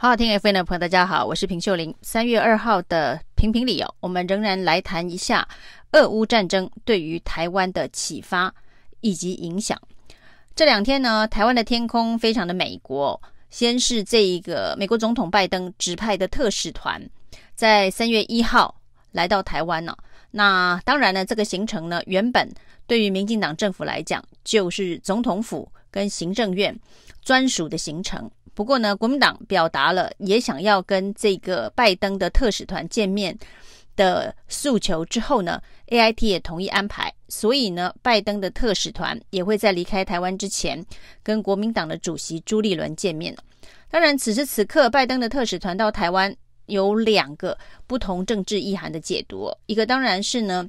好好听 FM 的朋友，大家好，我是平秀玲。三月二号的评评理哦，我们仍然来谈一下俄乌战争对于台湾的启发以及影响。这两天呢，台湾的天空非常的美国。先是这一个美国总统拜登指派的特使团，在三月一号来到台湾呢。那当然呢，这个行程呢，原本对于民进党政府来讲，就是总统府跟行政院专属的行程。不过呢，国民党表达了也想要跟这个拜登的特使团见面的诉求之后呢，AIT 也同意安排，所以呢，拜登的特使团也会在离开台湾之前跟国民党的主席朱立伦见面。当然，此时此刻，拜登的特使团到台湾有两个不同政治意涵的解读，一个当然是呢。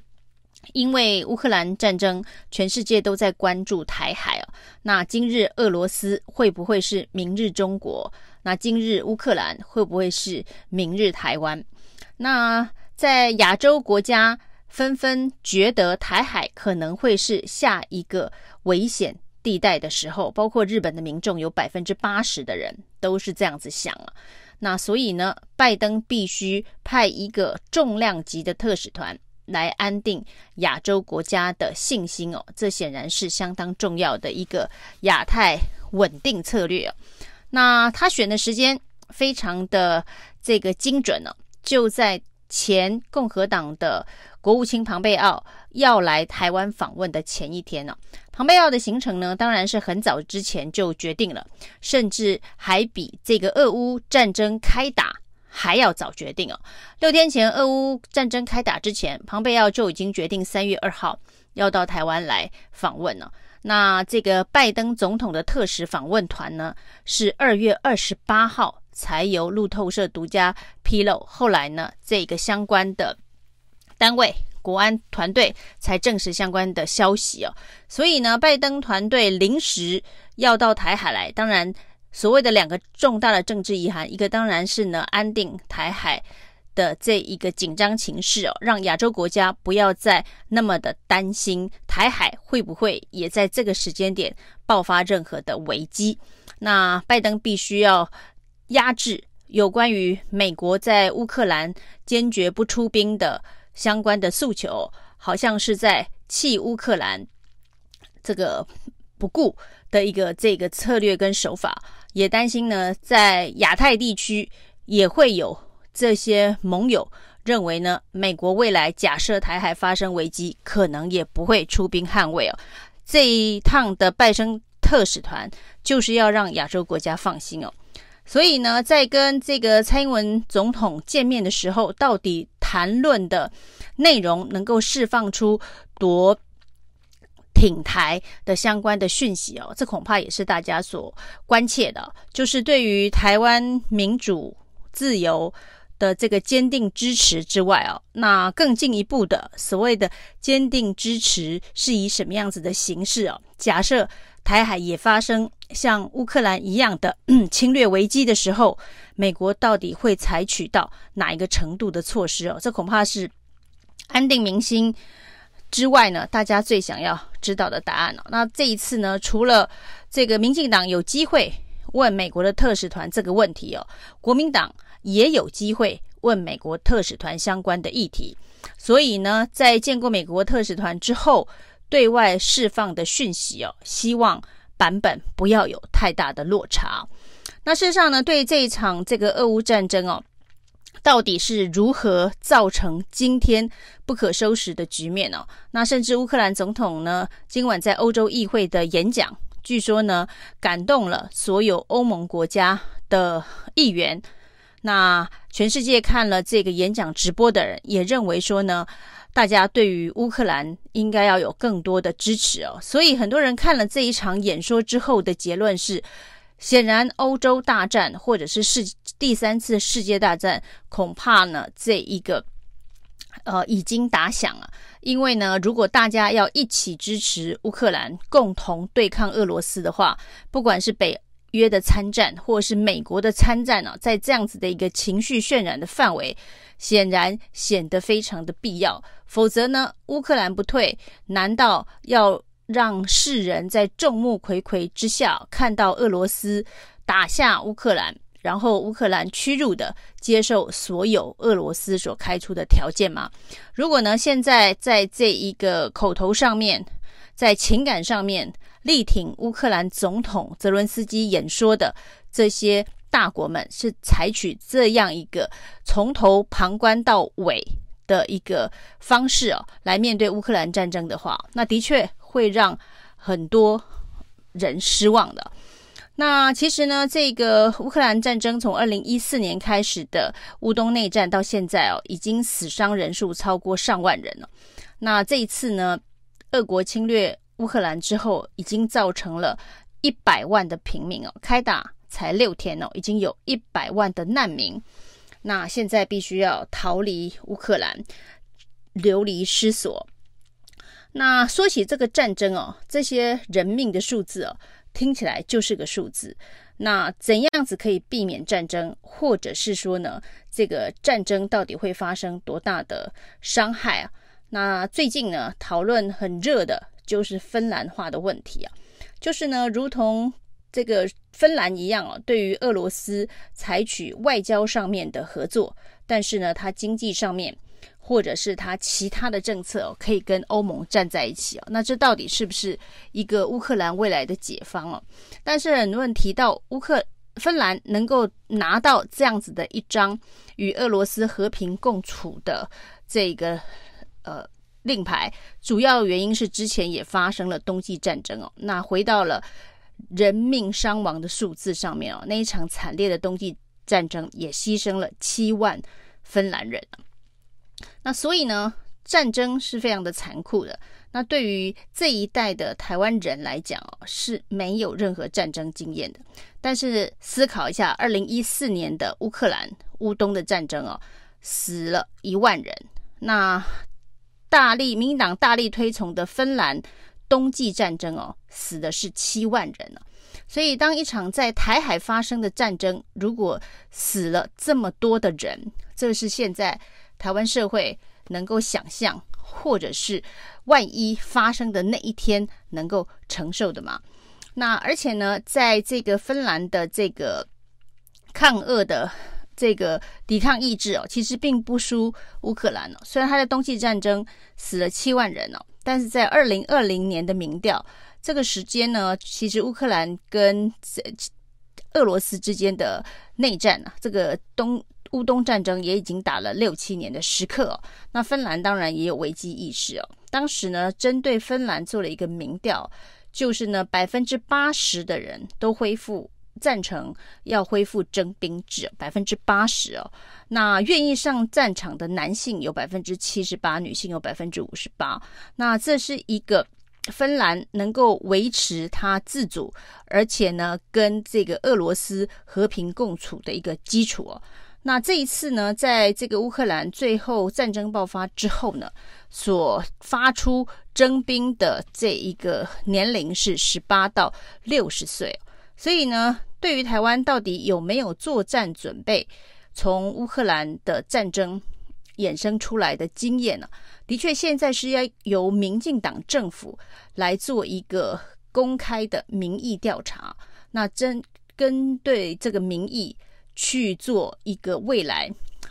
因为乌克兰战争，全世界都在关注台海哦。那今日俄罗斯会不会是明日中国？那今日乌克兰会不会是明日台湾？那在亚洲国家纷纷觉得台海可能会是下一个危险地带的时候，包括日本的民众有百分之八十的人都是这样子想啊。那所以呢，拜登必须派一个重量级的特使团。来安定亚洲国家的信心哦，这显然是相当重要的一个亚太稳定策略哦。那他选的时间非常的这个精准呢，就在前共和党的国务卿庞贝奥要来台湾访问的前一天呢。庞贝奥的行程呢，当然是很早之前就决定了，甚至还比这个俄乌战争开打。还要早决定哦。六天前，俄乌战争开打之前，庞贝奥就已经决定三月二号要到台湾来访问了。那这个拜登总统的特使访问团呢，是二月二十八号才由路透社独家披露。后来呢，这个相关的单位国安团队才证实相关的消息哦。所以呢，拜登团队临时要到台海来，当然。所谓的两个重大的政治遗憾，一个当然是呢，安定台海的这一个紧张情势哦，让亚洲国家不要再那么的担心台海会不会也在这个时间点爆发任何的危机。那拜登必须要压制有关于美国在乌克兰坚决不出兵的相关的诉求，好像是在弃乌克兰这个不顾的一个这个策略跟手法。也担心呢，在亚太地区也会有这些盟友认为呢，美国未来假设台海发生危机，可能也不会出兵捍卫哦。这一趟的拜登特使团就是要让亚洲国家放心哦。所以呢，在跟这个蔡英文总统见面的时候，到底谈论的内容能够释放出多挺台的相关的讯息哦，这恐怕也是大家所关切的，就是对于台湾民主自由的这个坚定支持之外哦，那更进一步的所谓的坚定支持是以什么样子的形式哦？假设台海也发生像乌克兰一样的 侵略危机的时候，美国到底会采取到哪一个程度的措施哦？这恐怕是安定民心之外呢，大家最想要知道的答案哦。那这一次呢，除了这个民进党有机会问美国的特使团这个问题哦，国民党也有机会问美国特使团相关的议题。所以呢，在见过美国特使团之后，对外释放的讯息哦，希望版本不要有太大的落差。那事实上呢，对这一场这个俄乌战争哦。到底是如何造成今天不可收拾的局面呢？那甚至乌克兰总统呢，今晚在欧洲议会的演讲，据说呢，感动了所有欧盟国家的议员。那全世界看了这个演讲直播的人，也认为说呢，大家对于乌克兰应该要有更多的支持哦。所以很多人看了这一场演说之后的结论是。显然，欧洲大战或者是世第三次世界大战，恐怕呢这一个呃已经打响了。因为呢，如果大家要一起支持乌克兰，共同对抗俄罗斯的话，不管是北约的参战，或是美国的参战呢，在这样子的一个情绪渲染的范围，显然显得非常的必要。否则呢，乌克兰不退，难道要？让世人在众目睽睽之下看到俄罗斯打下乌克兰，然后乌克兰屈辱的接受所有俄罗斯所开出的条件吗？如果呢，现在在这一个口头上面，在情感上面力挺乌克兰总统泽伦斯基演说的这些大国们，是采取这样一个从头旁观到尾的一个方式哦，来面对乌克兰战争的话，那的确会让很多人失望的。那其实呢，这个乌克兰战争从二零一四年开始的乌东内战到现在哦，已经死伤人数超过上万人了。那这一次呢，俄国侵略乌克兰之后，已经造成了一百万的平民哦，开打才六天哦，已经有一百万的难民。那现在必须要逃离乌克兰，流离失所。那说起这个战争哦，这些人命的数字哦。听起来就是个数字，那怎样子可以避免战争，或者是说呢，这个战争到底会发生多大的伤害啊？那最近呢，讨论很热的就是芬兰化的问题啊，就是呢，如同这个芬兰一样啊，对于俄罗斯采取外交上面的合作，但是呢，它经济上面。或者是他其他的政策，可以跟欧盟站在一起哦。那这到底是不是一个乌克兰未来的解方哦？但是很多人提到乌克芬兰能够拿到这样子的一张与俄罗斯和平共处的这个呃令牌，主要原因是之前也发生了冬季战争哦。那回到了人命伤亡的数字上面哦，那一场惨烈的冬季战争也牺牲了七万芬兰人。那所以呢，战争是非常的残酷的。那对于这一代的台湾人来讲哦，是没有任何战争经验的。但是思考一下，二零一四年的乌克兰乌东的战争哦，死了一万人。那大力民党大力推崇的芬兰冬季战争哦，死的是七万人呢。所以，当一场在台海发生的战争，如果死了这么多的人，这是现在。台湾社会能够想象，或者是万一发生的那一天能够承受的吗？那而且呢，在这个芬兰的这个抗俄的这个抵抗意志哦，其实并不输乌克兰哦。虽然他的冬季战争死了七万人哦，但是在二零二零年的民调这个时间呢，其实乌克兰跟俄罗斯之间的内战啊，这个东。乌东战争也已经打了六七年的时刻哦，那芬兰当然也有危机意识哦。当时呢，针对芬兰做了一个民调，就是呢，百分之八十的人都恢复赞成要恢复征兵制，百分之八十哦。那愿意上战场的男性有百分之七十八，女性有百分之五十八。那这是一个芬兰能够维持它自主，而且呢，跟这个俄罗斯和平共处的一个基础哦。那这一次呢，在这个乌克兰最后战争爆发之后呢，所发出征兵的这一个年龄是十八到六十岁，所以呢，对于台湾到底有没有作战准备，从乌克兰的战争衍生出来的经验呢，的确现在是要由民进党政府来做一个公开的民意调查，那针跟对这个民意。去做一个未来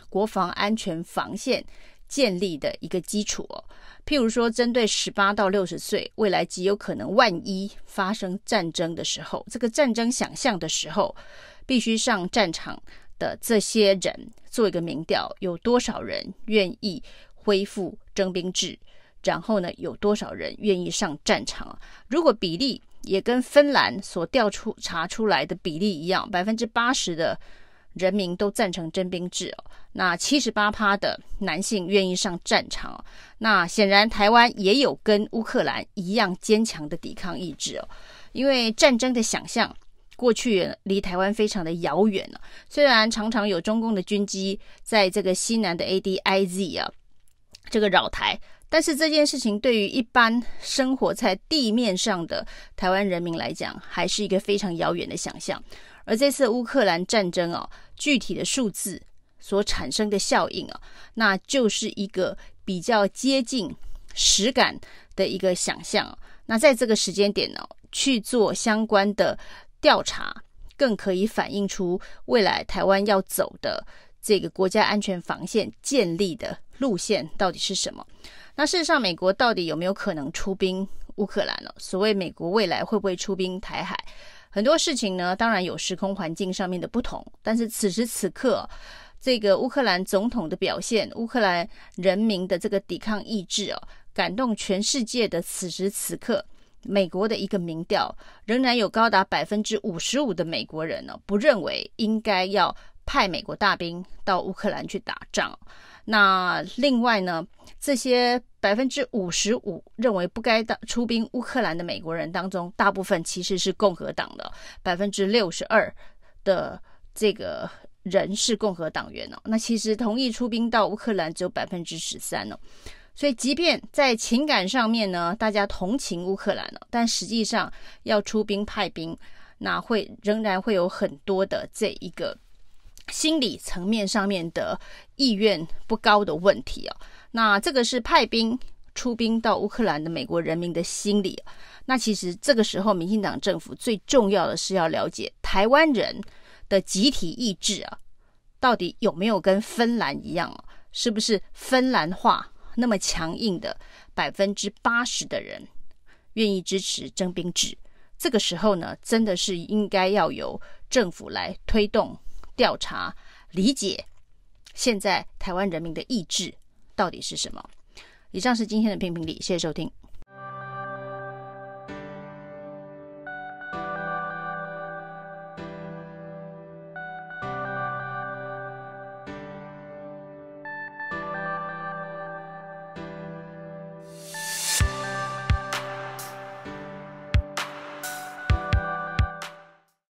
国防安全防线建立的一个基础哦，譬如说，针对十八到六十岁未来极有可能万一发生战争的时候，这个战争想象的时候，必须上战场的这些人做一个民调，有多少人愿意恢复征兵制？然后呢，有多少人愿意上战场？如果比例也跟芬兰所调出查出来的比例一样，百分之八十的。人民都赞成征兵制哦，那七十八趴的男性愿意上战场哦，那显然台湾也有跟乌克兰一样坚强的抵抗意志哦，因为战争的想象过去离台湾非常的遥远了，虽然常常有中共的军机在这个西南的 ADIZ 啊这个绕台，但是这件事情对于一般生活在地面上的台湾人民来讲，还是一个非常遥远的想象。而这次乌克兰战争哦，具体的数字所产生的效应啊，那就是一个比较接近实感的一个想象。那在这个时间点呢，去做相关的调查更可以反映出未来台湾要走的这个国家安全防线建立的路线到底是什么。那事实上，美国到底有没有可能出兵乌克兰呢？所谓美国未来会不会出兵台海？很多事情呢，当然有时空环境上面的不同，但是此时此刻，这个乌克兰总统的表现，乌克兰人民的这个抵抗意志哦，感动全世界的此时此刻，美国的一个民调仍然有高达百分之五十五的美国人呢，不认为应该要派美国大兵到乌克兰去打仗。那另外呢，这些百分之五十五认为不该出兵乌克兰的美国人当中，大部分其实是共和党的，百分之六十二的这个人是共和党员哦。那其实同意出兵到乌克兰只有百分之十三哦。所以，即便在情感上面呢，大家同情乌克兰了，但实际上要出兵派兵，那会仍然会有很多的这一个。心理层面上面的意愿不高的问题哦，那这个是派兵出兵到乌克兰的美国人民的心理。那其实这个时候，民进党政府最重要的是要了解台湾人的集体意志啊，到底有没有跟芬兰一样，是不是芬兰化那么强硬的百分之八十的人愿意支持征兵制？这个时候呢，真的是应该要由政府来推动。调查理解现在台湾人民的意志到底是什么？以上是今天的评评理，谢谢收听。